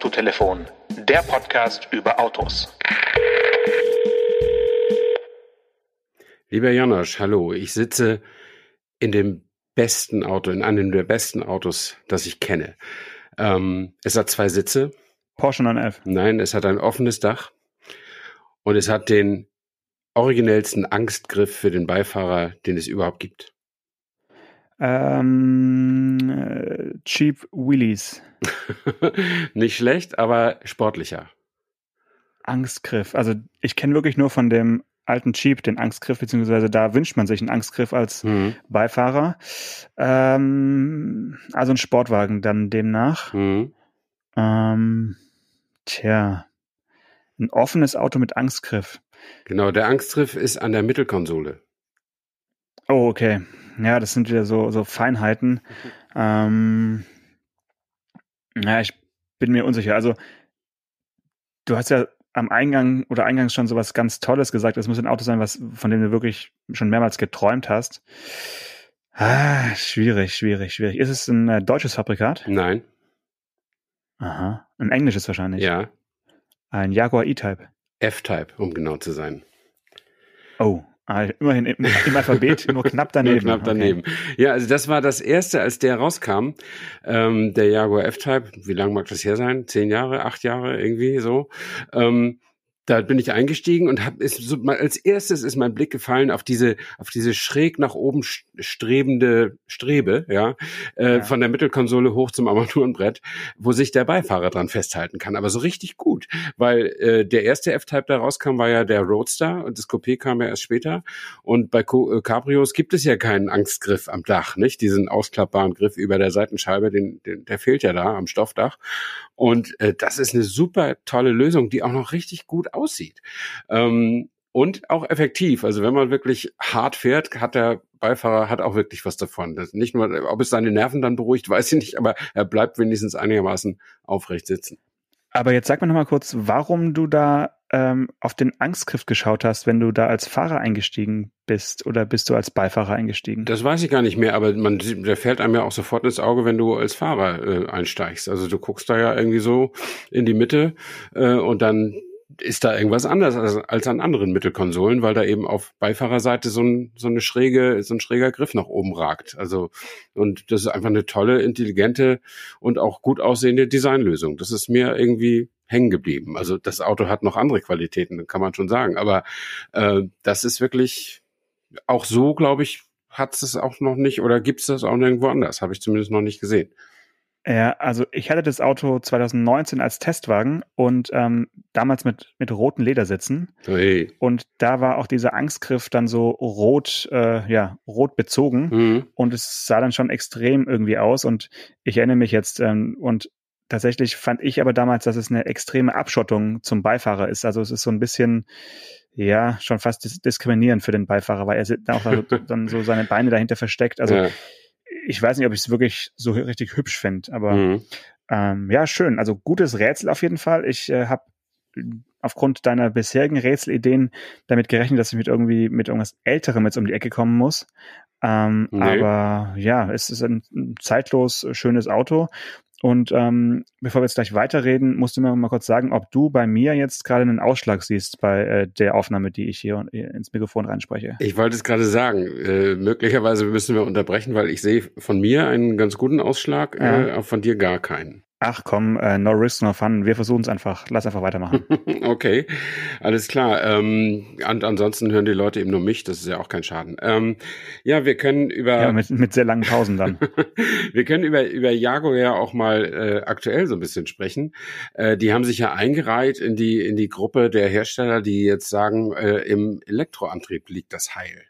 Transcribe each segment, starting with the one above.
Autotelefon, der Podcast über Autos. Lieber Janosch, hallo. Ich sitze in dem besten Auto, in einem der besten Autos, das ich kenne. Ähm, es hat zwei Sitze. Porsche 911. Nein, es hat ein offenes Dach und es hat den originellsten Angstgriff für den Beifahrer, den es überhaupt gibt. Ähm, äh, Cheap Wheelies. Nicht schlecht, aber sportlicher. Angstgriff. Also ich kenne wirklich nur von dem alten Jeep den Angstgriff, beziehungsweise da wünscht man sich einen Angstgriff als Mhm. Beifahrer. Ähm, also ein Sportwagen dann demnach. Mhm. Ähm, tja, ein offenes Auto mit Angstgriff. Genau, der Angstgriff ist an der Mittelkonsole. Oh, okay. Ja, das sind wieder so, so Feinheiten. Ähm, ja, ich bin mir unsicher. Also, du hast ja am Eingang oder eingangs schon sowas ganz Tolles gesagt. Es muss ein Auto sein, was, von dem du wirklich schon mehrmals geträumt hast. Ah, schwierig, schwierig, schwierig. Ist es ein äh, deutsches Fabrikat? Nein, Aha. Ein englisches wahrscheinlich. ja, Ein Jaguar E-Type. F-Type, um genau zu sein. Oh, ah, immerhin im, im Alphabet nur knapp daneben. Nur knapp daneben. Ja, also das war das erste, als der rauskam, ähm, der Jaguar F-Type. Wie lang mag das her sein? Zehn Jahre, acht Jahre, irgendwie so. Ähm, da bin ich eingestiegen und habe so, als erstes ist mein Blick gefallen auf diese auf diese schräg nach oben st- strebende Strebe, ja, äh, Ja. von der Mittelkonsole hoch zum Armaturenbrett, wo sich der Beifahrer dran festhalten kann, aber so richtig gut, weil äh, der erste F-Type, der rauskam, war ja der Roadster und das Coupé kam ja erst später. Und bei Co äh, Cabrios gibt es ja keinen Angstgriff am Dach, nicht? Diesen ausklappbaren Griff über der Seitenscheibe, den, den der fehlt ja da am Stoffdach. Und äh, das ist eine super tolle Lösung, die auch noch richtig gut aussieht. Ähm, und auch effektiv. Also wenn man wirklich hart fährt, hat der Beifahrer hat auch wirklich was davon. Das nicht nur, ob es seine Nerven dann beruhigt, weiß ich nicht, aber er bleibt wenigstens einigermaßen aufrecht sitzen. Aber jetzt sag mir noch mal kurz, warum du da ähm, auf den Angstgriff geschaut hast, wenn du da als Fahrer eingestiegen bist oder bist du als Beifahrer eingestiegen? Das weiß ich gar nicht mehr, aber man, der fällt einem ja auch sofort ins Auge, wenn du als Fahrer äh, einsteigst. Also du guckst da ja irgendwie so in die Mitte äh, und dann ist da irgendwas anders als, als an anderen Mittelkonsolen, weil da eben auf Beifahrerseite so, ein, so eine schräge, so ein schräger Griff nach oben ragt. Also und das ist einfach eine tolle, intelligente und auch gut aussehende Designlösung. Das ist mir irgendwie hängen geblieben. Also das Auto hat noch andere Qualitäten, kann man schon sagen. Aber äh, das ist wirklich auch so, glaube ich, hat es auch noch nicht oder gibt es das auch nirgendwo anders. Habe ich zumindest noch nicht gesehen. Ja, also ich hatte das Auto 2019 als Testwagen und ähm, damals mit, mit roten Ledersitzen. Hey. Und da war auch dieser Angstgriff dann so rot, äh, ja, rot bezogen. Mhm. Und es sah dann schon extrem irgendwie aus. Und ich erinnere mich jetzt, ähm, und tatsächlich fand ich aber damals, dass es eine extreme Abschottung zum Beifahrer ist. Also es ist so ein bisschen, ja, schon fast dis diskriminierend für den Beifahrer, weil er auch also dann so seine Beine dahinter versteckt. Also ja. Ich weiß nicht, ob ich es wirklich so richtig hübsch finde, aber Mhm. ähm, ja, schön. Also gutes Rätsel auf jeden Fall. Ich äh, habe aufgrund deiner bisherigen Rätselideen damit gerechnet, dass ich mit irgendwie mit irgendwas Älterem jetzt um die Ecke kommen muss. Ähm, Nee. Aber ja, es ist ein ein zeitlos schönes Auto. Und ähm, bevor wir jetzt gleich weiterreden, musst du mir mal kurz sagen, ob du bei mir jetzt gerade einen Ausschlag siehst bei äh, der Aufnahme, die ich hier ins Mikrofon reinspreche. Ich wollte es gerade sagen, äh, möglicherweise müssen wir unterbrechen, weil ich sehe von mir einen ganz guten Ausschlag, Ja. äh, aber von dir gar keinen. Ach komm, äh, no risk, no fun. Wir versuchen es einfach. Lass einfach weitermachen. Okay, alles klar. Ähm, an, ansonsten hören die Leute eben nur mich, das ist ja auch kein Schaden. Ähm, ja, wir können über ja, mit, mit sehr langen Pausen dann. Wir können über, über Jaguar ja auch mal äh, aktuell so ein bisschen sprechen. Äh, die haben sich ja eingereiht in die, in die Gruppe der Hersteller, die jetzt sagen, äh, im Elektroantrieb liegt das Heil.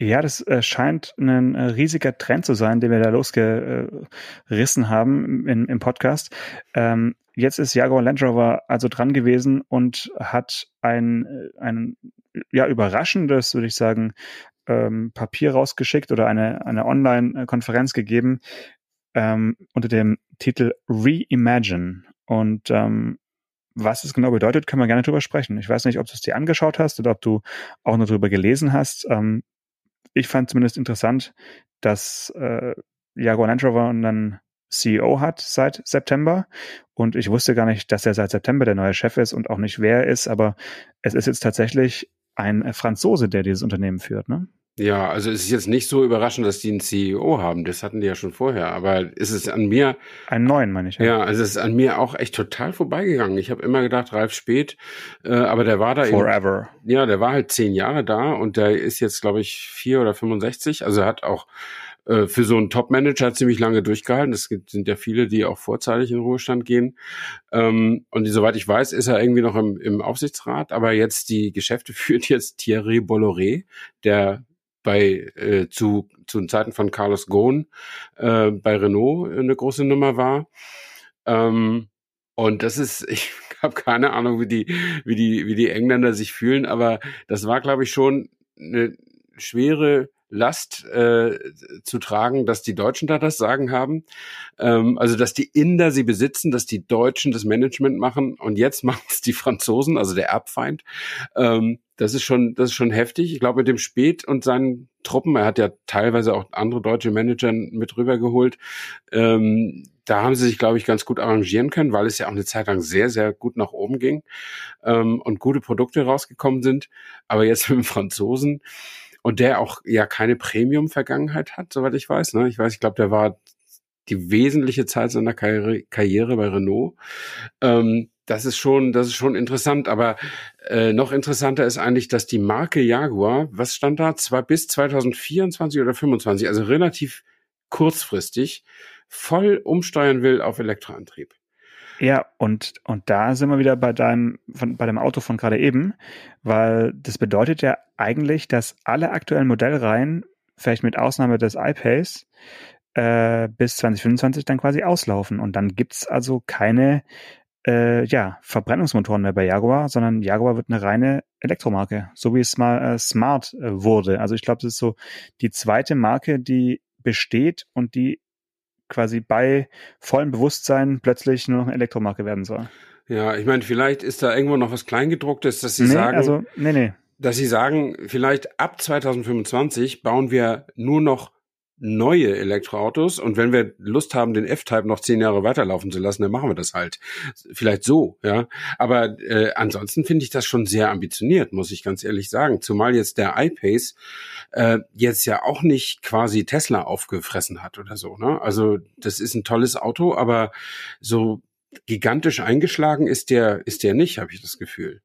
Ja, das äh, scheint ein äh, riesiger Trend zu sein, den wir da losgerissen haben im, im Podcast. Ähm, jetzt ist Jaguar Land Rover also dran gewesen und hat ein, äh, ein ja, überraschendes, würde ich sagen, ähm, Papier rausgeschickt oder eine, eine Online-Konferenz gegeben ähm, unter dem Titel Reimagine. Und ähm, was es genau bedeutet, können wir gerne drüber sprechen. Ich weiß nicht, ob du es dir angeschaut hast oder ob du auch nur drüber gelesen hast. Ähm, ich fand zumindest interessant, dass äh, Jaguar Land Rover dann CEO hat seit September. Und ich wusste gar nicht, dass er seit September der neue Chef ist und auch nicht wer er ist, aber es ist jetzt tatsächlich ein Franzose, der dieses Unternehmen führt. Ne? Ja, also es ist jetzt nicht so überraschend, dass die einen CEO haben. Das hatten die ja schon vorher. Aber ist es an mir. Einen neuen, meine ich. Ja, ja also es ist an mir auch echt total vorbeigegangen. Ich habe immer gedacht, Ralf Spät, äh, aber der war da Forever. Eben, ja, der war halt zehn Jahre da und der ist jetzt, glaube ich, vier oder 65. Also er hat auch äh, für so einen Top-Manager ziemlich lange durchgehalten. Es gibt, sind ja viele, die auch vorzeitig in Ruhestand gehen. Ähm, und soweit ich weiß, ist er irgendwie noch im, im Aufsichtsrat. Aber jetzt die Geschäfte führt jetzt Thierry Bolloré, der bei äh, zu zu Zeiten von Carlos Ghosn äh, bei Renault eine große Nummer war. Ähm, und das ist, ich habe keine Ahnung, wie die wie die wie die Engländer sich fühlen, aber das war, glaube ich, schon eine schwere Last äh, zu tragen, dass die Deutschen da das Sagen haben. Ähm, also dass die Inder sie besitzen, dass die Deutschen das Management machen und jetzt machen es die Franzosen, also der Erbfeind. Ähm, das ist schon, das ist schon heftig. Ich glaube, mit dem Spät und seinen Truppen, er hat ja teilweise auch andere deutsche Manager mit rübergeholt, ähm, da haben sie sich, glaube ich, ganz gut arrangieren können, weil es ja auch eine Zeit lang sehr, sehr gut nach oben ging ähm, und gute Produkte rausgekommen sind. Aber jetzt mit dem Franzosen, und der auch ja keine Premium-Vergangenheit hat, soweit ich weiß. Ne? Ich weiß, ich glaube, der war die wesentliche Zeit seiner Karriere, Karriere bei Renault. Ähm, das ist schon, das ist schon interessant. Aber äh, noch interessanter ist eigentlich, dass die Marke Jaguar, was stand da, zwar bis 2024 oder 25, also relativ kurzfristig, voll umsteuern will auf Elektroantrieb. Ja, und, und da sind wir wieder bei deinem, von, bei dem Auto von gerade eben, weil das bedeutet ja eigentlich, dass alle aktuellen Modellreihen, vielleicht mit Ausnahme des iPace, äh, bis 2025 dann quasi auslaufen. Und dann gibt's also keine äh, ja, Verbrennungsmotoren mehr bei Jaguar, sondern Jaguar wird eine reine Elektromarke, so wie es mal äh, Smart äh, wurde. Also ich glaube, das ist so die zweite Marke, die besteht und die quasi bei vollem Bewusstsein plötzlich nur noch eine Elektromarke werden soll. Ja, ich meine, vielleicht ist da irgendwo noch was Kleingedrucktes, dass sie nee, sagen, also, nee, nee. dass sie sagen, vielleicht ab 2025 bauen wir nur noch neue Elektroautos und wenn wir Lust haben, den F-Type noch zehn Jahre weiterlaufen zu lassen, dann machen wir das halt. Vielleicht so, ja. Aber äh, ansonsten finde ich das schon sehr ambitioniert, muss ich ganz ehrlich sagen. Zumal jetzt der iPace äh, jetzt ja auch nicht quasi Tesla aufgefressen hat oder so. Ne? Also das ist ein tolles Auto, aber so gigantisch eingeschlagen ist der ist der nicht, habe ich das Gefühl.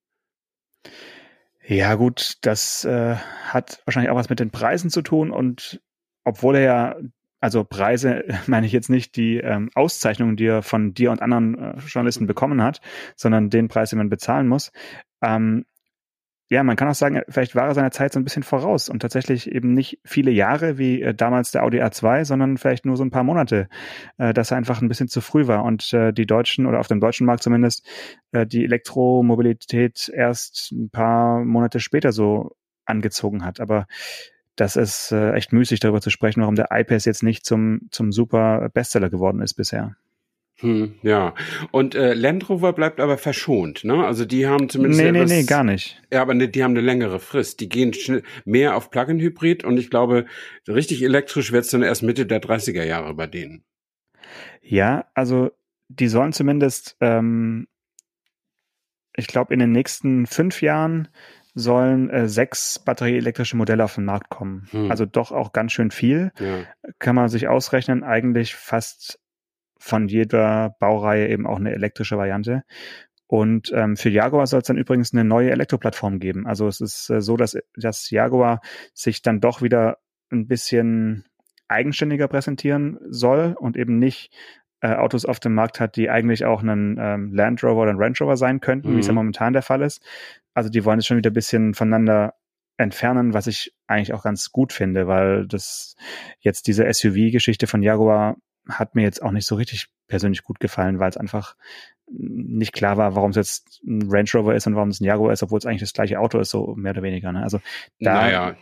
Ja gut, das äh, hat wahrscheinlich auch was mit den Preisen zu tun und obwohl er ja, also Preise meine ich jetzt nicht die ähm, Auszeichnungen, die er von dir und anderen äh, Journalisten bekommen hat, sondern den Preis, den man bezahlen muss. Ähm, ja, man kann auch sagen, vielleicht war er seiner Zeit so ein bisschen voraus und tatsächlich eben nicht viele Jahre wie äh, damals der Audi A2, sondern vielleicht nur so ein paar Monate, äh, dass er einfach ein bisschen zu früh war und äh, die Deutschen oder auf dem deutschen Markt zumindest äh, die Elektromobilität erst ein paar Monate später so angezogen hat. Aber das ist äh, echt müßig, darüber zu sprechen, warum der iPads jetzt nicht zum, zum super Bestseller geworden ist bisher. Hm, ja, und äh, Land Rover bleibt aber verschont, ne? Also die haben zumindest. Nee, etwas, nee, nee, gar nicht. Ja, aber ne, die haben eine längere Frist. Die gehen mehr auf Plug-in-Hybrid und ich glaube, richtig elektrisch wird's dann erst Mitte der 30er Jahre bei denen. Ja, also die sollen zumindest, ähm, ich glaube, in den nächsten fünf Jahren sollen äh, sechs batterieelektrische Modelle auf den Markt kommen. Hm. Also doch auch ganz schön viel. Ja. Kann man sich ausrechnen, eigentlich fast von jeder Baureihe eben auch eine elektrische Variante. Und ähm, für Jaguar soll es dann übrigens eine neue Elektroplattform geben. Also es ist äh, so, dass, dass Jaguar sich dann doch wieder ein bisschen eigenständiger präsentieren soll und eben nicht äh, Autos auf dem Markt hat, die eigentlich auch einen ähm, Land Rover oder ein Range Rover sein könnten, mhm. wie es ja mhm. momentan der Fall ist. Also die wollen es schon wieder ein bisschen voneinander entfernen, was ich eigentlich auch ganz gut finde, weil das jetzt diese SUV-Geschichte von Jaguar hat mir jetzt auch nicht so richtig persönlich gut gefallen, weil es einfach nicht klar war, warum es jetzt ein Range Rover ist und warum es ein Jaguar ist, obwohl es eigentlich das gleiche Auto ist, so mehr oder weniger. Ne? Also da, naja.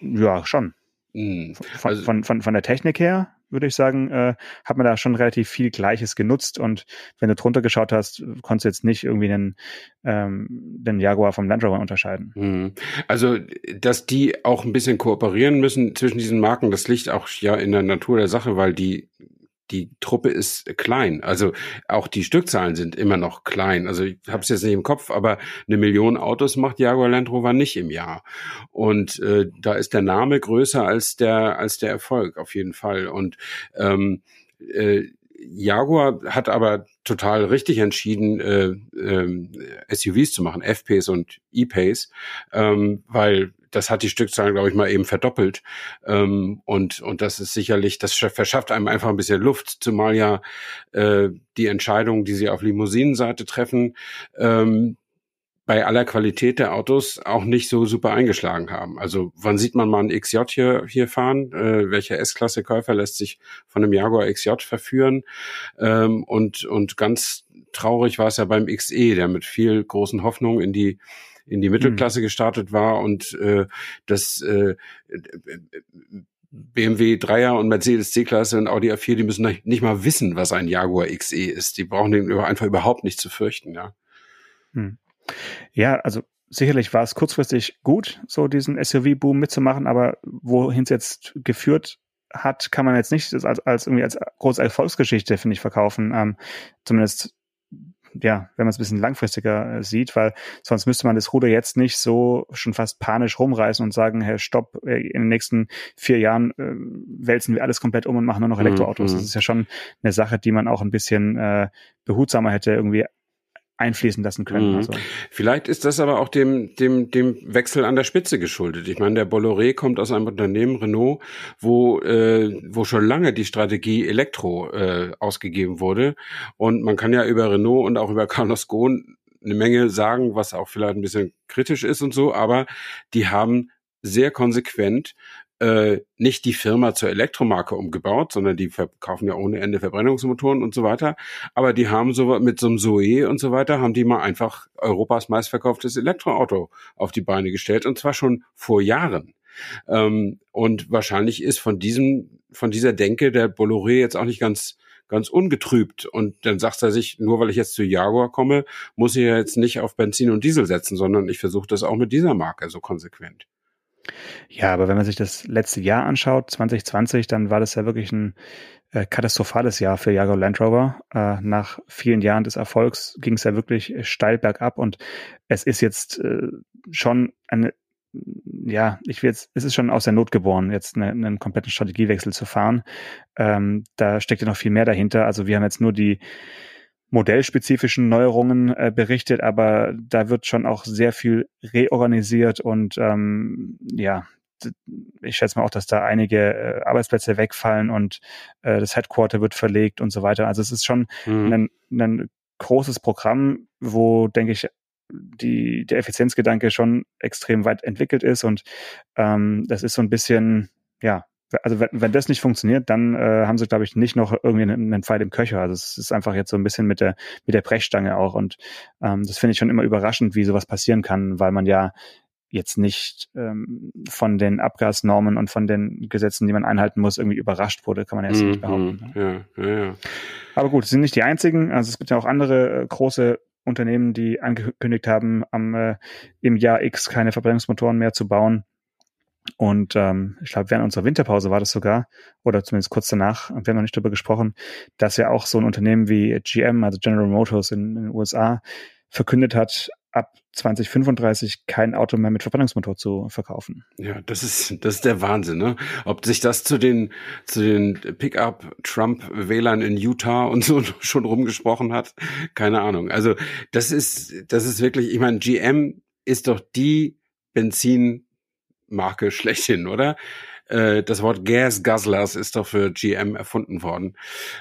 ja, schon. Mhm. Also, von, von, von der Technik her würde ich sagen, äh, hat man da schon relativ viel Gleiches genutzt. Und wenn du drunter geschaut hast, konntest du jetzt nicht irgendwie den, ähm, den Jaguar vom Land Rover unterscheiden. Mhm. Also, dass die auch ein bisschen kooperieren müssen zwischen diesen Marken, das liegt auch ja in der Natur der Sache, weil die die Truppe ist klein. Also auch die Stückzahlen sind immer noch klein. Also ich habe es jetzt nicht im Kopf, aber eine Million Autos macht Jaguar Land Rover nicht im Jahr. Und äh, da ist der Name größer als der als der Erfolg auf jeden Fall. Und ähm, äh, Jaguar hat aber total richtig entschieden, äh, äh, SUVs zu machen, F-Pace und E-Pace, ähm, weil das hat die Stückzahlen, glaube ich, mal eben verdoppelt. Ähm, und, und das ist sicherlich, das verschafft einem einfach ein bisschen Luft, zumal ja äh, die Entscheidungen, die sie auf Limousinenseite treffen, ähm, bei aller Qualität der Autos auch nicht so super eingeschlagen haben. Also wann sieht man mal einen XJ hier, hier fahren? Äh, welcher S-Klasse-Käufer lässt sich von einem Jaguar XJ verführen? Ähm, und, und ganz traurig war es ja beim XE, der mit viel großen Hoffnungen in die in die Mittelklasse mhm. gestartet war und äh, das äh, BMW 3er und Mercedes C-Klasse und Audi A4, die müssen nicht mal wissen, was ein Jaguar XE ist. Die brauchen den einfach überhaupt nicht zu fürchten, ja. Hm. Ja, also sicherlich war es kurzfristig gut, so diesen SUV-Boom mitzumachen, aber wohin es jetzt geführt hat, kann man jetzt nicht als, als irgendwie als große Erfolgsgeschichte, finde ich, verkaufen. Ähm, zumindest ja, wenn man es ein bisschen langfristiger äh, sieht, weil sonst müsste man das Ruder jetzt nicht so schon fast panisch rumreißen und sagen, hey, stopp, äh, in den nächsten vier Jahren äh, wälzen wir alles komplett um und machen nur noch mhm, Elektroautos. Mhm. Das ist ja schon eine Sache, die man auch ein bisschen äh, behutsamer hätte irgendwie einfließen lassen können. Mhm. Also. Vielleicht ist das aber auch dem, dem, dem Wechsel an der Spitze geschuldet. Ich meine, der Bolloré kommt aus einem Unternehmen, Renault, wo, äh, wo schon lange die Strategie Elektro äh, ausgegeben wurde. Und man kann ja über Renault und auch über Carlos Ghosn eine Menge sagen, was auch vielleicht ein bisschen kritisch ist und so, aber die haben sehr konsequent äh, nicht die Firma zur Elektromarke umgebaut, sondern die verkaufen ja ohne Ende Verbrennungsmotoren und so weiter. Aber die haben so mit so einem Zoe und so weiter, haben die mal einfach Europas meistverkauftes Elektroauto auf die Beine gestellt und zwar schon vor Jahren. Ähm, und wahrscheinlich ist von diesem, von dieser Denke der Bolloré jetzt auch nicht ganz ganz ungetrübt. Und dann sagt er sich, nur weil ich jetzt zu Jaguar komme, muss ich ja jetzt nicht auf Benzin und Diesel setzen, sondern ich versuche das auch mit dieser Marke so konsequent. Ja, aber wenn man sich das letzte Jahr anschaut, 2020, dann war das ja wirklich ein äh, katastrophales Jahr für Jaguar Land Rover. Äh, nach vielen Jahren des Erfolgs ging es ja wirklich steil bergab und es ist jetzt äh, schon eine ja, ich will jetzt, es ist schon aus der Not geboren, jetzt eine, einen kompletten Strategiewechsel zu fahren. Ähm, da steckt ja noch viel mehr dahinter. Also wir haben jetzt nur die modellspezifischen Neuerungen äh, berichtet, aber da wird schon auch sehr viel reorganisiert und ähm, ja, ich schätze mal auch, dass da einige äh, Arbeitsplätze wegfallen und äh, das Headquarter wird verlegt und so weiter. Also es ist schon mhm. ein, ein großes Programm, wo, denke ich, die, der Effizienzgedanke schon extrem weit entwickelt ist und ähm, das ist so ein bisschen, ja, also wenn, wenn das nicht funktioniert, dann äh, haben sie, glaube ich, nicht noch irgendwie einen, einen Pfeil im Köcher. Also es ist einfach jetzt so ein bisschen mit der mit der Brechstange auch. Und ähm, das finde ich schon immer überraschend, wie sowas passieren kann, weil man ja jetzt nicht ähm, von den Abgasnormen und von den Gesetzen, die man einhalten muss, irgendwie überrascht wurde, kann man jetzt mhm, nicht behaupten. Ne? Ja, ja, ja. Aber gut, es sind nicht die einzigen. Also es gibt ja auch andere äh, große Unternehmen, die angekündigt haben, am äh, im Jahr X keine Verbrennungsmotoren mehr zu bauen. Und ähm, ich glaube, während unserer Winterpause war das sogar, oder zumindest kurz danach, und wir haben noch nicht darüber gesprochen, dass ja auch so ein Unternehmen wie GM, also General Motors in, in den USA, verkündet hat, ab 2035 kein Auto mehr mit Verbrennungsmotor zu verkaufen. Ja, das ist das ist der Wahnsinn, ne? Ob sich das zu den zu den Pickup Trump Wählern in Utah und so schon rumgesprochen hat, keine Ahnung. Also, das ist das ist wirklich, ich meine, GM ist doch die Benzin Marke schlechthin, oder? Äh, das Wort Gas Guzzlers ist doch für GM erfunden worden.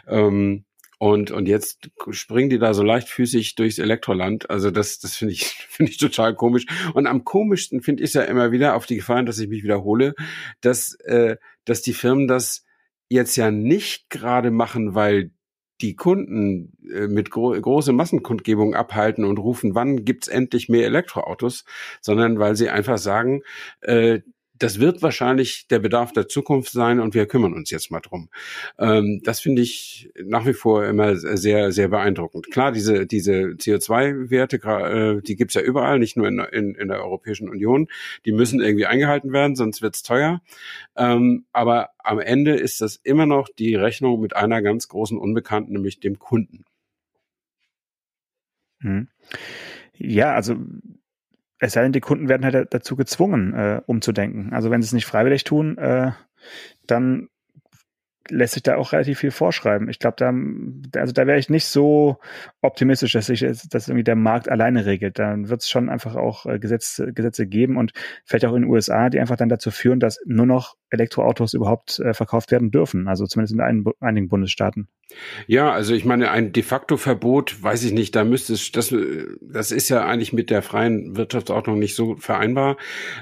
Ähm, und, und jetzt springen die da so leichtfüßig durchs Elektroland. Also das, das finde ich, finde ich total komisch. Und am komischsten finde ich es ja immer wieder, auf die Gefahr, dass ich mich wiederhole, dass, äh, dass die Firmen das jetzt ja nicht gerade machen, weil die Kunden äh, mit gro große Massenkundgebung abhalten und rufen, wann gibt's endlich mehr Elektroautos, sondern weil sie einfach sagen, äh, das wird wahrscheinlich der Bedarf der Zukunft sein und wir kümmern uns jetzt mal drum. Ähm, das finde ich nach wie vor immer sehr, sehr beeindruckend. Klar, diese, diese CO2-Werte, äh, die gibt's ja überall, nicht nur in, in, in der Europäischen Union. Die müssen irgendwie eingehalten werden, sonst wird's teuer. Ähm, aber am Ende ist das immer noch die Rechnung mit einer ganz großen Unbekannten, nämlich dem Kunden. Hm. Ja, also es sei denn, die Kunden werden halt dazu gezwungen, äh, umzudenken. Also wenn sie es nicht freiwillig tun, äh, dann lässt sich da auch relativ viel vorschreiben. Ich glaube, da, also da wäre ich nicht so optimistisch, dass sich dass irgendwie der Markt alleine regelt. Dann wird es schon einfach auch äh, Gesetze, Gesetze geben und vielleicht auch in den USA, die einfach dann dazu führen, dass nur noch Elektroautos überhaupt äh, verkauft werden dürfen. Also zumindest in ein, einigen Bundesstaaten. Ja, also ich meine, ein de facto Verbot, weiß ich nicht, da müsste es, das, das ist ja eigentlich mit der freien Wirtschaftsordnung nicht so vereinbar.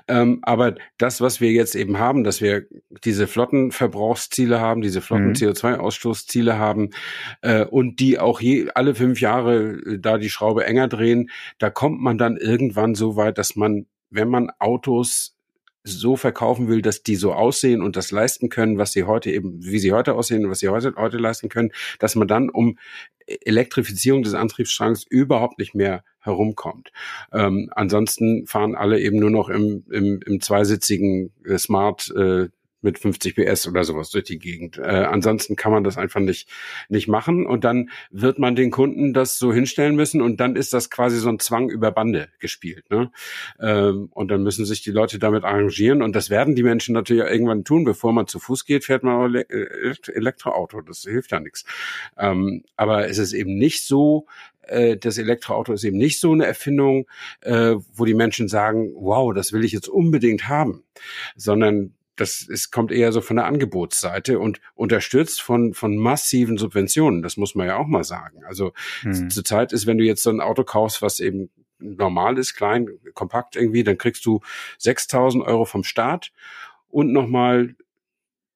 Ähm, aber das, was wir jetzt eben haben, dass wir diese Flottenverbrauchsziele haben, diese Flotten mhm. CO2-Ausstoßziele haben äh, und die auch je, alle fünf Jahre äh, da die Schraube enger drehen, da kommt man dann irgendwann so weit, dass man, wenn man Autos so verkaufen will, dass die so aussehen und das leisten können, was sie heute eben, wie sie heute aussehen und was sie heute, heute leisten können, dass man dann um Elektrifizierung des Antriebsstrangs überhaupt nicht mehr herumkommt. Ähm, ansonsten fahren alle eben nur noch im, im, im zweisitzigen äh, Smart äh, mit 50 PS oder sowas durch die Gegend. Äh, ansonsten kann man das einfach nicht, nicht machen und dann wird man den Kunden das so hinstellen müssen und dann ist das quasi so ein Zwang über Bande gespielt. Ne? Ähm, und dann müssen sich die Leute damit arrangieren und das werden die Menschen natürlich irgendwann tun. Bevor man zu Fuß geht, fährt man äh, Elektroauto. Das hilft ja nichts. Ähm, aber es ist eben nicht so, äh, das Elektroauto ist eben nicht so eine Erfindung, äh, wo die Menschen sagen, wow, das will ich jetzt unbedingt haben, sondern das ist, kommt eher so von der Angebotsseite und unterstützt von, von massiven Subventionen. Das muss man ja auch mal sagen. Also hm. zurzeit ist, wenn du jetzt so ein Auto kaufst, was eben normal ist, klein, kompakt irgendwie, dann kriegst du 6000 Euro vom Staat und nochmal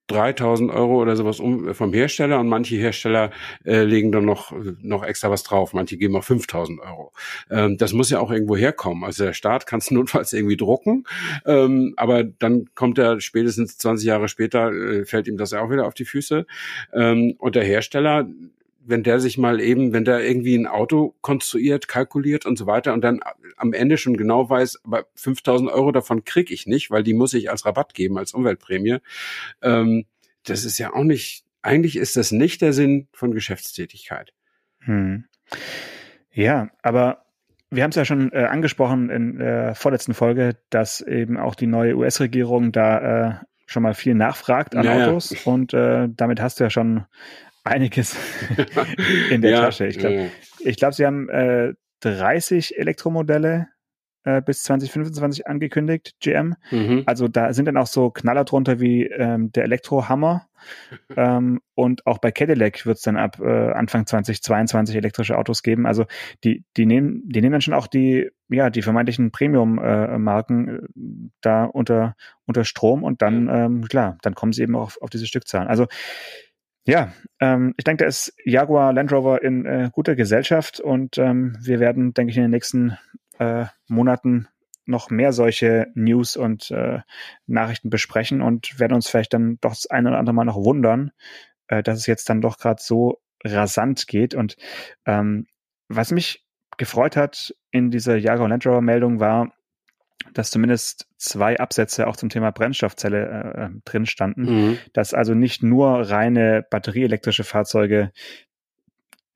3000 Euro oder sowas um, äh, vom Hersteller und manche Hersteller äh, legen dann noch, noch extra was drauf. Manche geben auch 5000 Euro. Ähm, das muss ja auch irgendwo herkommen. Also der Staat kann es notfalls irgendwie drucken, ähm, aber dann kommt er spätestens 20 Jahre später, äh, fällt ihm das auch wieder auf die Füße. Ähm, und der Hersteller wenn der sich mal eben, wenn der irgendwie ein Auto konstruiert, kalkuliert und so weiter und dann am Ende schon genau weiß, aber 5000 Euro davon krieg ich nicht, weil die muss ich als Rabatt geben, als Umweltprämie. Ähm, das ist ja auch nicht, eigentlich ist das nicht der Sinn von Geschäftstätigkeit. Hm. Ja, aber wir haben es ja schon äh, angesprochen in der vorletzten Folge, dass eben auch die neue US-Regierung da äh, schon mal viel nachfragt an ja, Autos ja. und äh, damit hast du ja schon einiges in der ja, Tasche. Ich glaube, ja. ich glaub, sie haben äh, 30 Elektromodelle äh, bis 2025 angekündigt, GM. Mhm. Also da sind dann auch so Knaller drunter wie ähm, der Elektrohammer. ähm, und auch bei Cadillac wird es dann ab äh, Anfang 2022 elektrische Autos geben. Also die, die nehmen, die nehmen dann schon auch die, ja, die vermeintlichen Premium-Marken äh, da unter, unter Strom und dann, ähm, klar, dann kommen sie eben auch auf, auf diese Stückzahlen. Also ja, ähm, ich denke, da ist Jaguar Land Rover in äh, guter Gesellschaft und ähm, wir werden, denke ich, in den nächsten äh, Monaten noch mehr solche News und äh, Nachrichten besprechen und werden uns vielleicht dann doch das eine oder andere Mal noch wundern, äh, dass es jetzt dann doch gerade so rasant geht. Und ähm, was mich gefreut hat in dieser Jaguar Land Rover Meldung war, dass zumindest zwei Absätze auch zum Thema Brennstoffzelle äh, äh, drin standen, mhm. dass also nicht nur reine batterieelektrische Fahrzeuge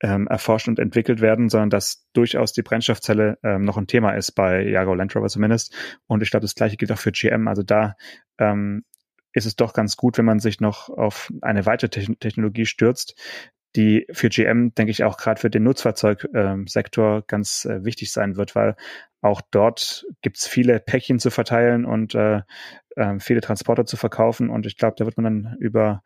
ähm, erforscht und entwickelt werden, sondern dass durchaus die Brennstoffzelle ähm, noch ein Thema ist bei Jaguar Land Rover zumindest. Und ich glaube, das gleiche gilt auch für GM. Also da ähm, ist es doch ganz gut, wenn man sich noch auf eine weitere Technologie stürzt, die für GM, denke ich, auch gerade für den Nutzfahrzeugsektor ähm, ganz äh, wichtig sein wird, weil auch dort gibt's viele Päckchen zu verteilen und äh, äh, viele Transporter zu verkaufen. Und ich glaube, da wird man dann über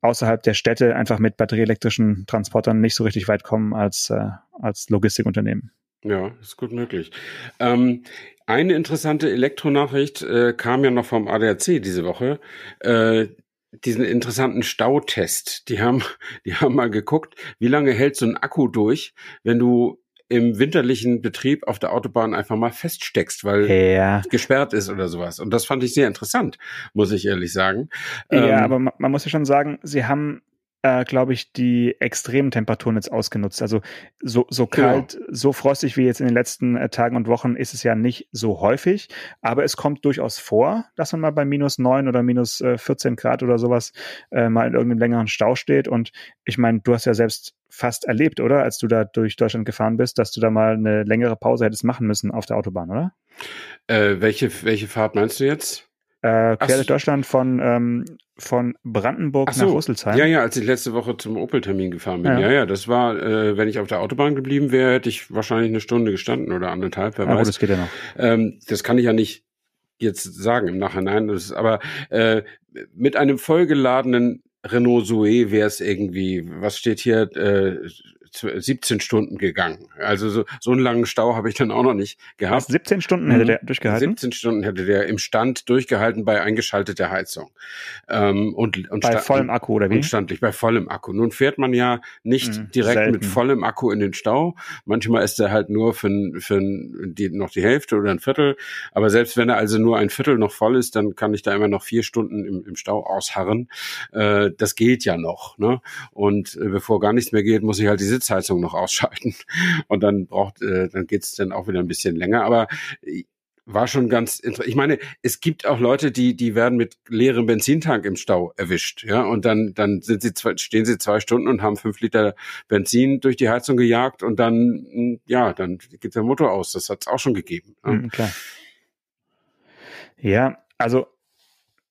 außerhalb der Städte einfach mit batterieelektrischen Transportern nicht so richtig weit kommen als, äh, als Logistikunternehmen. Ja, ist gut möglich. Ähm, eine interessante Elektronachricht äh, kam ja noch vom ADAC diese Woche. Äh, diesen interessanten Stautest. Die haben, die haben mal geguckt, wie lange hält so ein Akku durch, wenn du im winterlichen Betrieb auf der Autobahn einfach mal feststeckst, weil Ja. gesperrt ist oder sowas. Und das fand ich sehr interessant, muss ich ehrlich sagen. Ja, Ähm, aber man, man muss ja schon sagen, sie haben, äh, glaube ich, die extremen Temperaturen jetzt ausgenutzt. Also so, so Genau. kalt, so frostig wie jetzt in den letzten äh, Tagen und Wochen ist es ja nicht so häufig, aber es kommt durchaus vor, dass man mal bei minus neun oder minus äh, 14 Grad oder sowas äh, mal in irgendeinem längeren Stau steht. Und ich meine, du hast ja selbst fast erlebt, oder? Als du da durch Deutschland gefahren bist, dass du da mal eine längere Pause hättest machen müssen auf der Autobahn, oder? äh, welche, welche Fahrt meinst du jetzt? Äh, quer durch Deutschland von, ähm, von Brandenburg so. nach Rüsselsheim. Ja, ja, als ich letzte Woche zum Opel-Termin gefahren bin. Ja. Ja. ja, das war, äh, wenn ich auf der Autobahn geblieben wäre, hätte ich wahrscheinlich eine Stunde gestanden oder anderthalb, wer Ja, gut, weiß. das geht ja noch. Ähm, das kann ich ja nicht jetzt sagen im Nachhinein. Das ist, aber äh, mit einem vollgeladenen Renault Zoe wäre es irgendwie, was steht hier, äh, 17 Stunden gegangen. Also so, so einen langen Stau habe ich dann auch noch nicht gehabt. Was, 17 Stunden hätte Mhm. der durchgehalten? 17 Stunden hätte der im Stand durchgehalten bei eingeschalteter Heizung. Ähm, und, und Bei vollem Akku oder wie? und standlich bei vollem Akku. Nun fährt man ja nicht Mhm, direkt selten. mit vollem Akku in den Stau. Manchmal ist er halt nur für, für die, noch die Hälfte oder ein Viertel. Aber selbst wenn er also nur ein Viertel noch voll ist, dann kann ich da immer noch vier Stunden im, im Stau ausharren. Äh, das geht ja noch. Ne? Und äh, bevor gar nichts mehr geht, muss ich halt die Sitzheizung noch ausschalten. Und dann braucht, äh, dann geht's dann auch wieder ein bisschen länger. Aber äh, war schon ganz interessant. Ich meine, es gibt auch Leute, die die werden mit leerem Benzintank im Stau erwischt, ja, und dann dann sind sie zwei, stehen sie zwei Stunden und haben fünf Liter Benzin durch die Heizung gejagt und dann mh, ja, dann geht der Motor aus. Das hat's auch schon gegeben. ne? Mhm, klar. Ja, also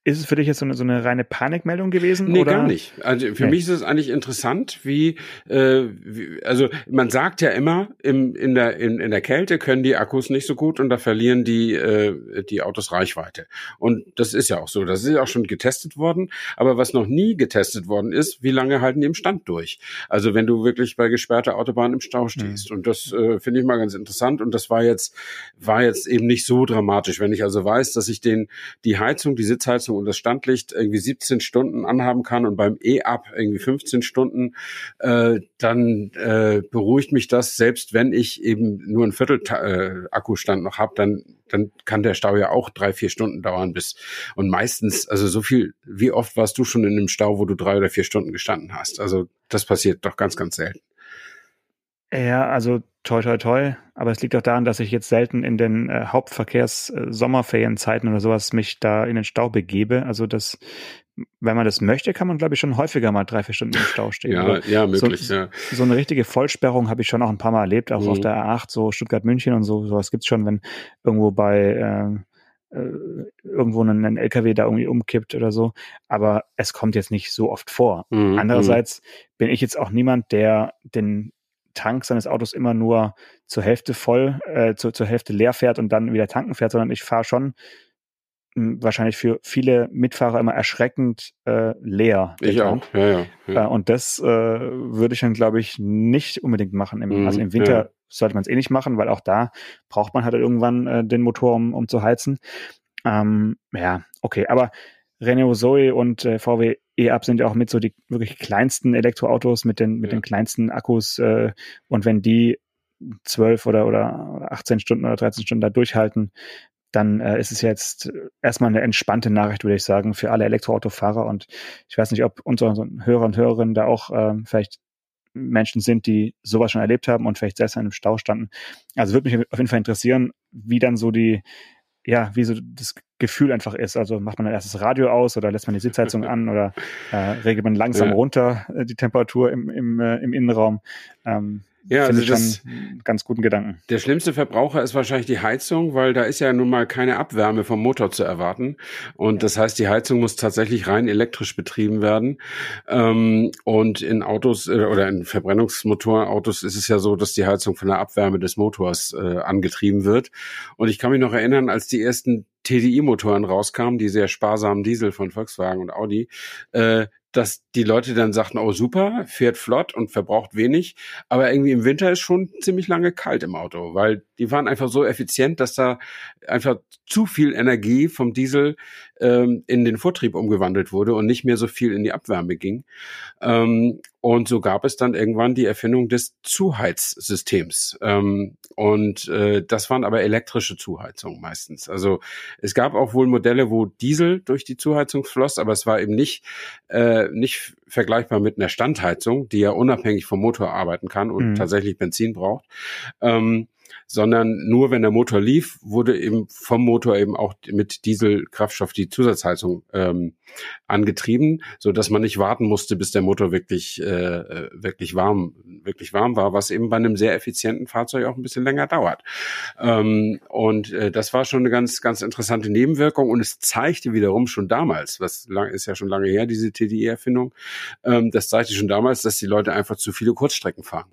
ist es für dich jetzt so eine, so eine reine Panikmeldung gewesen? Nee, oder? gar nicht. Also für Nee. mich ist es eigentlich interessant, wie, äh, wie also man sagt ja immer, im, in, der, in, in der Kälte können die Akkus nicht so gut und da verlieren die, äh, die Autos Reichweite. Und das ist ja auch so. Das ist ja auch schon getestet worden. Aber was noch nie getestet worden ist, wie lange halten die im Stand durch? Also wenn du wirklich bei gesperrter Autobahn im Stau stehst. Und das äh, finde ich mal ganz interessant. Und das war jetzt, war jetzt eben nicht so dramatisch. Wenn ich also weiß, dass ich den, die Heizung, die Sitzheizung und das Standlicht irgendwie 17 Stunden anhaben kann und beim E-Up irgendwie 15 Stunden, äh, dann äh, beruhigt mich das, selbst wenn ich eben nur ein Viertel äh, Akkustand noch habe, dann dann kann der Stau ja auch drei, vier Stunden dauern bis und meistens, also so viel, wie oft warst du schon in einem Stau, wo du drei oder vier Stunden gestanden hast? Also das passiert doch ganz, ganz selten. Ja, also toi toi toi, aber es liegt auch daran, dass ich jetzt selten in den äh, Hauptverkehrs-Sommerferienzeiten oder sowas mich da in den Stau begebe. Also das, wenn man das möchte, kann man glaube ich schon häufiger mal drei, vier Stunden im Stau stehen. Ja, ja, möglich, so, ja. so eine richtige Vollsperrung habe ich schon auch ein paar Mal erlebt, auch Mhm. auf der A8, so Stuttgart-München und so, sowas gibt's schon, wenn irgendwo bei ähm, äh, irgendwo ein, ein LKW da irgendwie umkippt oder so. Aber es kommt jetzt nicht so oft vor. Mhm, Andererseits bin ich jetzt auch niemand, der den Tank seines Autos immer nur zur Hälfte voll, äh, zu, zur Hälfte leer fährt und dann wieder tanken fährt, sondern ich fahre schon mh, wahrscheinlich für viele Mitfahrer immer erschreckend äh, leer. Ich Tank. auch, ja, ja. ja. Äh, und das äh, würde ich dann, glaube ich, nicht unbedingt machen. Im, Mhm, also im Winter ja. sollte man es eh nicht machen, weil auch da braucht man halt irgendwann äh, den Motor, um, um zu heizen. Ähm, ja, okay, aber Renault Zoe und äh, VW E-Up sind ja auch mit so die wirklich kleinsten Elektroautos mit den, mit Ja. den kleinsten Akkus. Äh, und wenn die zwölf oder, oder 18 Stunden oder 13 Stunden da durchhalten, dann äh, ist es jetzt erstmal eine entspannte Nachricht, würde ich sagen, für alle Elektroautofahrer. Und ich weiß nicht, ob unsere Hörer und Hörerinnen da auch äh, vielleicht Menschen sind, die sowas schon erlebt haben und vielleicht selbst in einem Stau standen. Also würde mich auf jeden Fall interessieren, wie dann so die, ja, wie so das Gefühl einfach ist. Also macht man dann erst das Radio aus oder lässt man die Sitzheizung an oder äh, regelt man langsam Ja. runter äh, die Temperatur im, im, äh, im Innenraum. Ähm, Ja, finde also das- schon ganz guten Gedanken. Der schlimmste Verbraucher ist wahrscheinlich die Heizung, weil da ist ja nun mal keine Abwärme vom Motor zu erwarten. Und das heißt, die Heizung muss tatsächlich rein elektrisch betrieben werden. Ähm, und in Autos äh, oder in Verbrennungsmotorautos ist es ja so, dass die Heizung von der Abwärme des Motors äh, angetrieben wird. Und ich kann mich noch erinnern, als die ersten TDI-Motoren rauskamen, die sehr sparsamen Diesel von Volkswagen und Audi, äh, dass die Leute dann sagten, oh super, fährt flott und verbraucht wenig, aber irgendwie im Winter ist schon ziemlich lange kalt im Auto, weil die waren einfach so effizient, dass da einfach zu viel Energie vom Diesel ähm, in den Vortrieb umgewandelt wurde und nicht mehr so viel in die Abwärme ging. Ähm, und so gab es dann irgendwann die Erfindung des Zuheizsystems. Ähm, und äh, das waren aber elektrische Zuheizungen meistens. Also es gab auch wohl Modelle, wo Diesel durch die Zuheizung floss, aber es war eben nicht, äh, nicht vergleichbar mit einer Standheizung, die ja unabhängig vom Motor arbeiten kann und mhm. tatsächlich Benzin braucht. Ähm, sondern nur wenn der Motor lief, wurde eben vom Motor eben auch mit Dieselkraftstoff die Zusatzheizung ähm, angetrieben, so dass man nicht warten musste, bis der Motor wirklich äh, wirklich warm wirklich warm war, was eben bei einem sehr effizienten Fahrzeug auch ein bisschen länger dauert. Ähm, und äh, das war schon eine ganz ganz interessante Nebenwirkung und es zeigte wiederum schon damals, was lang, ist ja schon lange her diese TDI-Erfindung, ähm, das zeigte schon damals, dass die Leute einfach zu viele Kurzstrecken fahren.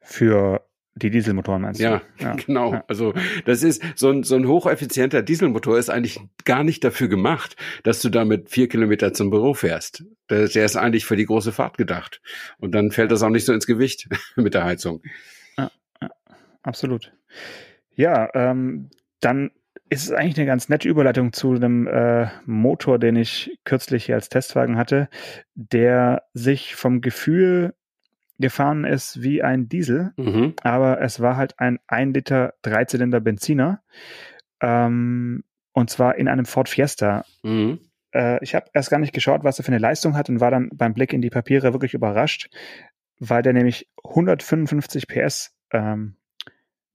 Für die Dieselmotoren meinst du? Ja, ja. genau. Ja. Also das ist so ein, so ein hocheffizienter Dieselmotor ist eigentlich gar nicht dafür gemacht, dass du damit vier Kilometer zum Büro fährst. Der, der ist eigentlich für die große Fahrt gedacht. Und dann fällt das auch nicht so ins Gewicht mit der Heizung. Ja, ja absolut. Ja, ähm, dann ist es eigentlich eine ganz nette Überleitung zu einem äh, Motor, den ich kürzlich hier als Testwagen hatte, der sich vom Gefühl gefahren ist wie ein Diesel, mhm. aber es war halt ein 1 Liter Dreizylinder Benziner ähm, und zwar in einem Ford Fiesta. Mhm. Äh, ich habe erst gar nicht geschaut, was er für eine Leistung hat und war dann beim Blick in die Papiere wirklich überrascht, weil der nämlich 155 PS ähm,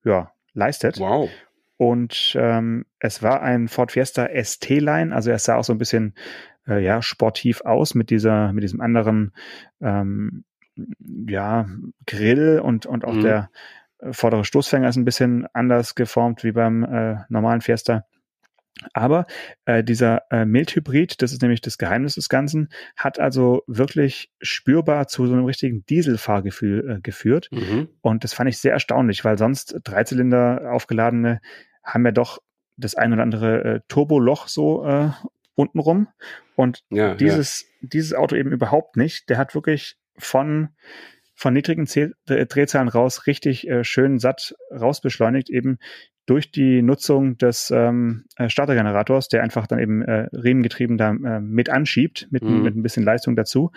ja, leistet. Wow. Und ähm, es war ein Ford Fiesta ST-Line, also er sah auch so ein bisschen äh, ja sportiv aus mit dieser mit diesem anderen ähm, ja, Grill und, und auch mhm. der äh, vordere Stoßfänger ist ein bisschen anders geformt wie beim äh, normalen Fiesta. Aber äh, dieser äh, Mildhybrid, das ist nämlich das Geheimnis des Ganzen, hat also wirklich spürbar zu so einem richtigen Dieselfahrgefühl äh, geführt. Mhm. Und das fand ich sehr erstaunlich, weil sonst Dreizylinder aufgeladene haben ja doch das ein oder andere äh, Turboloch so äh, untenrum. Und ja, dieses, ja. dieses Auto eben überhaupt nicht. Der hat wirklich von, von niedrigen Zähl Drehzahlen raus richtig äh, schön satt rausbeschleunigt, eben durch die Nutzung des ähm, äh, Startergenerators, der einfach dann eben äh, riemengetrieben da äh, mit anschiebt, mit, mhm. mit ein bisschen Leistung dazu.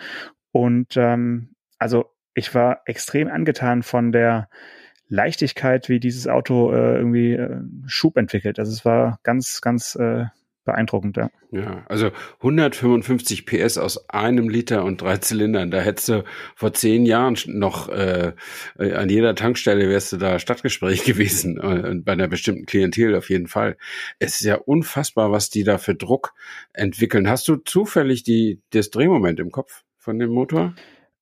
Und ähm, also ich war extrem angetan von der Leichtigkeit, wie dieses Auto äh, irgendwie äh, Schub entwickelt. Also es war ganz, ganz äh, beeindruckend, ja. Ja, also 155 PS aus einem Liter und drei Zylindern. Da hättest du vor zehn Jahren noch äh, an jeder Tankstelle wärst du da Stadtgespräch gewesen, äh, bei einer bestimmten Klientel auf jeden Fall. Es ist ja unfassbar, was die da für Druck entwickeln. Hast du zufällig die, das Drehmoment im Kopf von dem Motor?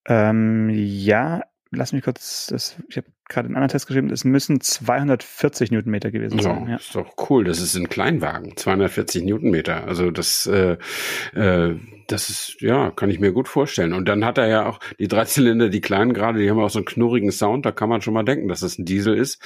Ähm, ja, lass mich kurz, das, ich habe gerade einen anderen Test geschrieben, es müssen 240 Newtonmeter gewesen sein. Ja, Ist doch cool, das ist ein Kleinwagen, 240 Newtonmeter. Also das, äh, äh, das ist, ja, kann ich mir gut vorstellen. Und dann hat er ja auch die Dreizylinder, die kleinen gerade, die haben auch so einen knurrigen Sound, da kann man schon mal denken, dass das ein Diesel ist.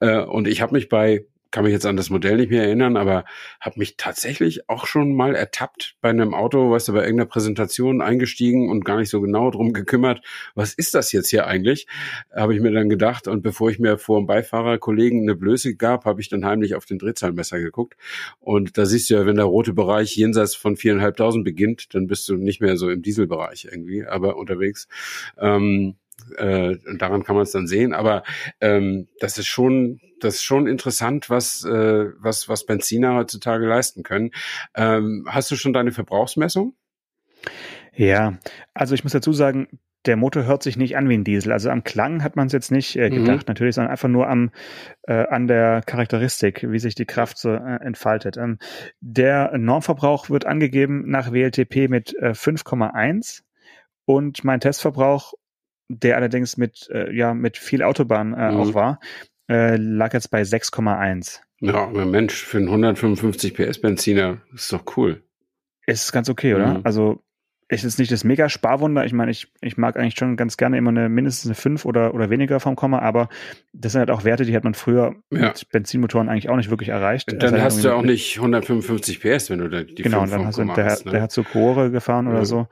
Äh, und ich habe mich bei kann mich jetzt an das Modell nicht mehr erinnern, aber habe mich tatsächlich auch schon mal ertappt bei einem Auto, weißt du, bei irgendeiner Präsentation eingestiegen und gar nicht so genau drum gekümmert, was ist das jetzt hier eigentlich? Habe ich mir dann gedacht und bevor ich mir vor dem Beifahrerkollegen eine Blöße gab, habe ich dann heimlich auf den Drehzahlmesser geguckt und da siehst du ja, wenn der rote Bereich jenseits von viereinhalbtausend beginnt, dann bist du nicht mehr so im Dieselbereich irgendwie, aber unterwegs. Ähm, äh, daran kann man es dann sehen. Aber ähm, das ist schon, das ist schon interessant, was, äh, was, was Benziner heutzutage leisten können. Ähm, hast du schon deine Verbrauchsmessung? Ja, also ich muss dazu sagen, der Motor hört sich nicht an wie ein Diesel. Also am Klang hat man es jetzt nicht äh, gedacht, mhm. natürlich, sondern einfach nur am, äh, an der Charakteristik, wie sich die Kraft so äh, entfaltet. Ähm, der Normverbrauch wird angegeben nach WLTP mit äh, 5,1 und mein Testverbrauch der allerdings mit, äh, ja, mit viel Autobahn äh, mhm. auch war, äh, lag jetzt bei 6,1. Ja, aber Mensch, für einen 155 PS Benziner ist doch cool. Ist ganz okay, oder? Mhm. Also ist jetzt nicht das mega Sparwunder. Ich meine, ich, ich mag eigentlich schon ganz gerne immer eine mindestens eine 5 oder, oder weniger vom Komma, aber das sind halt auch Werte, die hat man früher ja. mit Benzinmotoren eigentlich auch nicht wirklich erreicht. Dann also hast du auch nicht 155 PS, wenn du da die Genau, dann hast du, der, hast, ne? der hat so Rohre gefahren mhm. oder so.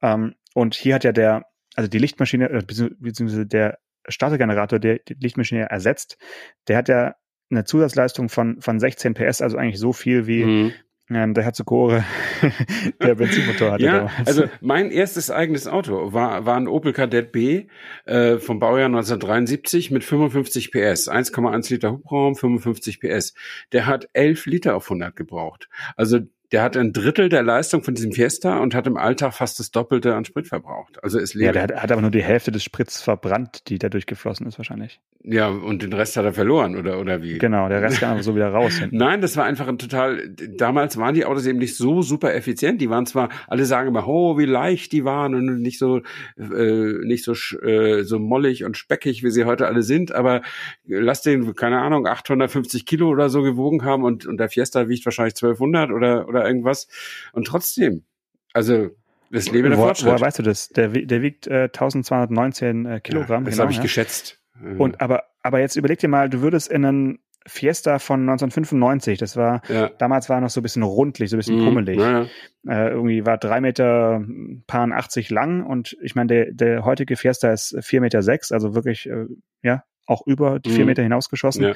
Ähm, und hier hat ja der, also die Lichtmaschine, äh, beziehungsweise der Startergenerator, der die Lichtmaschine ersetzt, der hat ja eine Zusatzleistung von, von 16 PS, also eigentlich so viel wie, mhm. Ähm, der Herzogore, der Benzinmotor hatte ja, damals. also mein erstes eigenes Auto war, war ein Opel Kadett B äh, vom Baujahr 1973 mit 55 PS, 1,1 Liter Hubraum, 55 PS. Der hat 11 Liter auf 100 gebraucht. Also der hat ein Drittel der Leistung von diesem Fiesta und hat im Alltag fast das Doppelte an Sprit verbraucht. Also ist ja, der hat, hat aber nur die Hälfte des Sprits verbrannt, die da durchgeflossen ist wahrscheinlich. Ja, und den Rest hat er verloren, oder, oder wie? Genau, der Rest kam so wieder raus. Nein, das war einfach ein total, damals waren die Autos eben nicht so super effizient. Die waren zwar, alle sagen immer, oh, wie leicht die waren und nicht so, äh, nicht so, äh, so mollig und speckig, wie sie heute alle sind, aber lass den, keine Ahnung, 850 Kilo oder so gewogen haben und, und der Fiesta wiegt wahrscheinlich 1200 oder, oder irgendwas. Und trotzdem, also, das Leben der Woher, Fortschritt. woher weißt du das? Der, der wiegt äh, 1219 äh, Kilogramm. das genau, habe ich ja. geschätzt. Und aber, aber jetzt überleg dir mal, du würdest in einen Fiesta von 1995, das war, ja. damals war er noch so ein bisschen rundlich, so ein bisschen Mhm, pummelig. ja, ja. Äh, irgendwie war drei Meter paar 80 lang und ich meine, der, der heutige Fiesta ist vier Meter sechs, also wirklich, äh, ja, auch über die vier Mhm. Meter hinausgeschossen.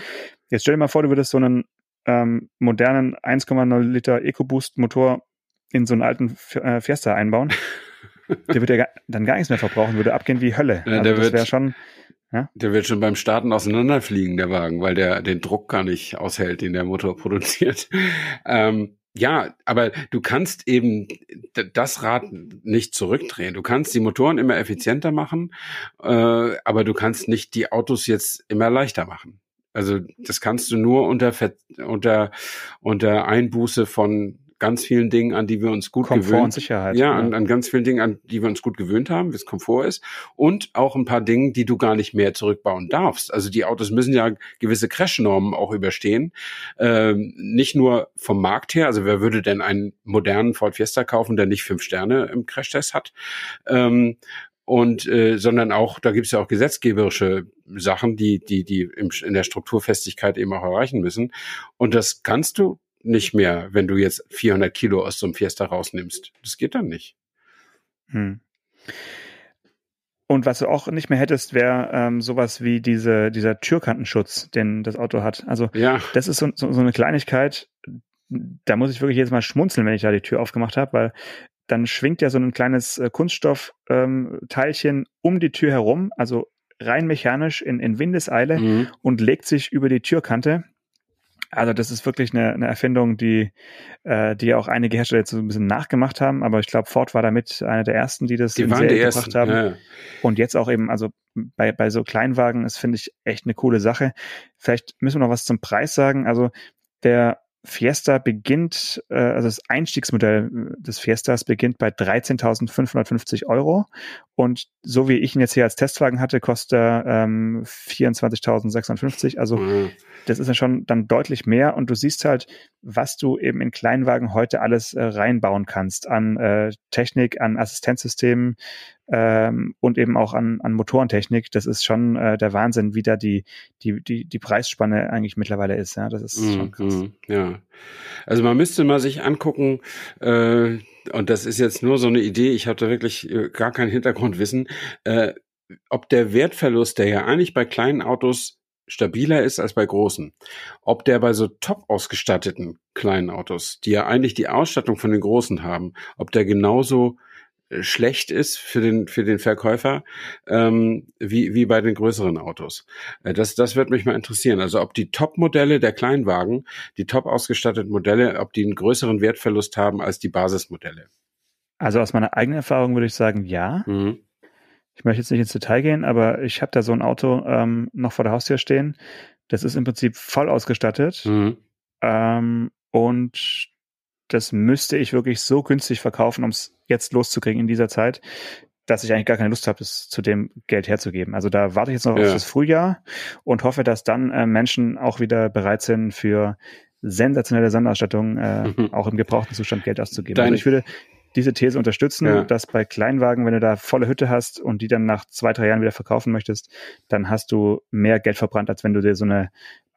Jetzt stell dir mal vor, du würdest so einen ähm, modernen 1,0 Liter EcoBoost-Motor in so einen alten F äh, Fiesta einbauen. der würde ja dann gar nichts mehr verbrauchen, würde abgehen wie Hölle. Ja, also der das wäre schon, Der wird schon beim Starten auseinanderfliegen, der Wagen, weil der den Druck gar nicht aushält, den der Motor produziert. Ähm, ja, aber du kannst eben das Rad nicht zurückdrehen. Du kannst die Motoren immer effizienter machen, äh, aber du kannst nicht die Autos jetzt immer leichter machen. Also das kannst du nur unter unter unter Einbuße von ganz vielen Dingen, an die wir uns gut Komfort gewöhnt und Sicherheit. ja, an, an ganz vielen Dingen, an die wir uns gut gewöhnt haben, wie es Komfort ist. Und auch ein paar Dingen, die du gar nicht mehr zurückbauen darfst. Also die Autos müssen ja gewisse Crash-Normen auch überstehen. Ähm, nicht nur vom Markt her, also wer würde denn einen modernen Ford Fiesta kaufen, der nicht fünf Sterne im Crashtest hat? Ähm, und äh, sondern auch, da gibt es ja auch gesetzgeberische Sachen, die, die, die im, in der Strukturfestigkeit eben auch erreichen müssen. Und das kannst du nicht mehr, wenn du jetzt 400 Kilo aus so einem Fiesta rausnimmst. Das geht dann nicht. Hm. Und was du auch nicht mehr hättest, wäre ähm, sowas wie diese, dieser Türkantenschutz, den das Auto hat. Also Ja, das ist so, so, so eine Kleinigkeit, da muss ich wirklich jetzt mal schmunzeln, wenn ich da die Tür aufgemacht habe, weil dann schwingt ja so ein kleines äh, Kunststoffteilchen ähm, um die Tür herum, also rein mechanisch in, in Windeseile mhm. und legt sich über die Türkante. Also das ist wirklich eine, eine Erfindung, die, äh, die auch einige Hersteller jetzt so ein bisschen nachgemacht haben, aber ich glaube, Ford war damit einer der ersten, die das die in waren die Serie ersten. gebracht haben. Ja. Und jetzt auch eben, also bei, bei so Kleinwagen, das finde ich echt eine coole Sache. Vielleicht müssen wir noch was zum Preis sagen. Also der Fiesta beginnt, äh, also das Einstiegsmodell des Fiestas beginnt bei 13.550 Euro. Und so wie ich ihn jetzt hier als Testwagen hatte, kostet er ähm, 24.650. Also Ja. das ist ja schon dann deutlich mehr und du siehst halt, was du eben in Kleinwagen heute alles äh, reinbauen kannst an äh, Technik, an Assistenzsystemen ähm, und eben auch an, an Motorentechnik. Das ist schon äh, der Wahnsinn, wie da die, die, die, die Preisspanne eigentlich mittlerweile ist. Ja, das ist schon Mhm, krass. mhm, ja. Also man müsste mal sich angucken, äh, und das ist jetzt nur so eine Idee, ich habe da wirklich äh, gar kein Hintergrundwissen, äh, ob der Wertverlust, der ja eigentlich bei kleinen Autos stabiler ist als bei großen, ob der bei so top ausgestatteten kleinen Autos, die ja eigentlich die Ausstattung von den großen haben, ob der genauso schlecht ist für den für den Verkäufer ähm, wie wie bei den größeren Autos. Äh, Das das wird mich mal interessieren. Also ob die Top-Modelle der Kleinwagen, die top ausgestatteten Modelle, ob die einen größeren Wertverlust haben als die Basismodelle. Also aus meiner eigenen Erfahrung würde ich sagen, ja. Mhm. Ich möchte jetzt nicht ins Detail gehen, aber ich habe da so ein Auto ähm, noch vor der Haustür stehen. Das ist im Prinzip voll ausgestattet. Mhm. Ähm, und das müsste ich wirklich so günstig verkaufen, um es jetzt loszukriegen in dieser Zeit, dass ich eigentlich gar keine Lust habe, es zu dem Geld herzugeben. Also da warte ich jetzt noch Ja. auf das Frühjahr und hoffe, dass dann äh, Menschen auch wieder bereit sind, für sensationelle Sonderausstattung äh, Mhm. auch im gebrauchten Zustand Geld auszugeben. Dein- also ich würde diese These unterstützen, Ja. dass bei Kleinwagen, wenn du da volle Hütte hast und die dann nach zwei, drei Jahren wieder verkaufen möchtest, dann hast du mehr Geld verbrannt, als wenn du dir so eine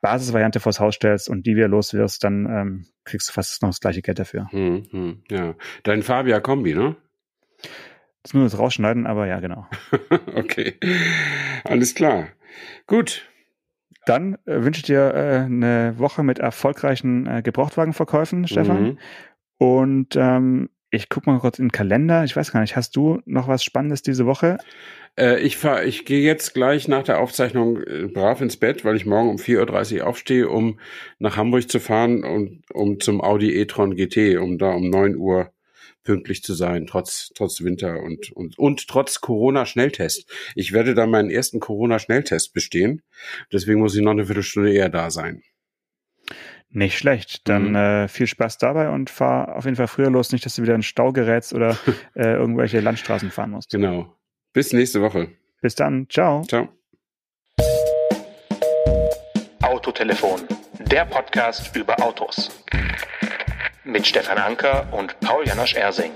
Basisvariante vors Haus stellst und die wieder los wirst, dann ähm, kriegst du fast noch das gleiche Geld dafür. Mhm. Mhm. Ja, dein Fabia Kombi, ne? Das ist nur das Rausschneiden, aber ja, genau. okay, alles klar. Gut, Dann äh, wünsche ich dir äh, eine Woche mit erfolgreichen äh, Gebrauchtwagenverkäufen, Stefan. Mhm. Und ähm, ich gucke mal kurz in den Kalender. Ich weiß gar nicht, hast du noch was Spannendes diese Woche? Äh, ich fahr, ich gehe jetzt gleich nach der Aufzeichnung äh, brav ins Bett, weil ich morgen um 4.30 Uhr aufstehe, um nach Hamburg zu fahren und um zum Audi e-tron GT, um da um 9 Uhr pünktlich zu sein, trotz, trotz Winter und, und, und trotz Corona-Schnelltest. Ich werde da meinen ersten Corona-Schnelltest bestehen. Deswegen muss ich noch eine Viertelstunde eher da sein. Nicht schlecht. Dann Mhm. äh, viel Spaß dabei und fahr auf jeden Fall früher los, nicht, dass du wieder in Stau gerätst oder äh, irgendwelche Landstraßen fahren musst. Genau. Bis nächste Woche. Bis dann. Ciao. Ciao. Autotelefon, der Podcast über Autos. Mit Stefan Anker und Paul Janosch Ersing.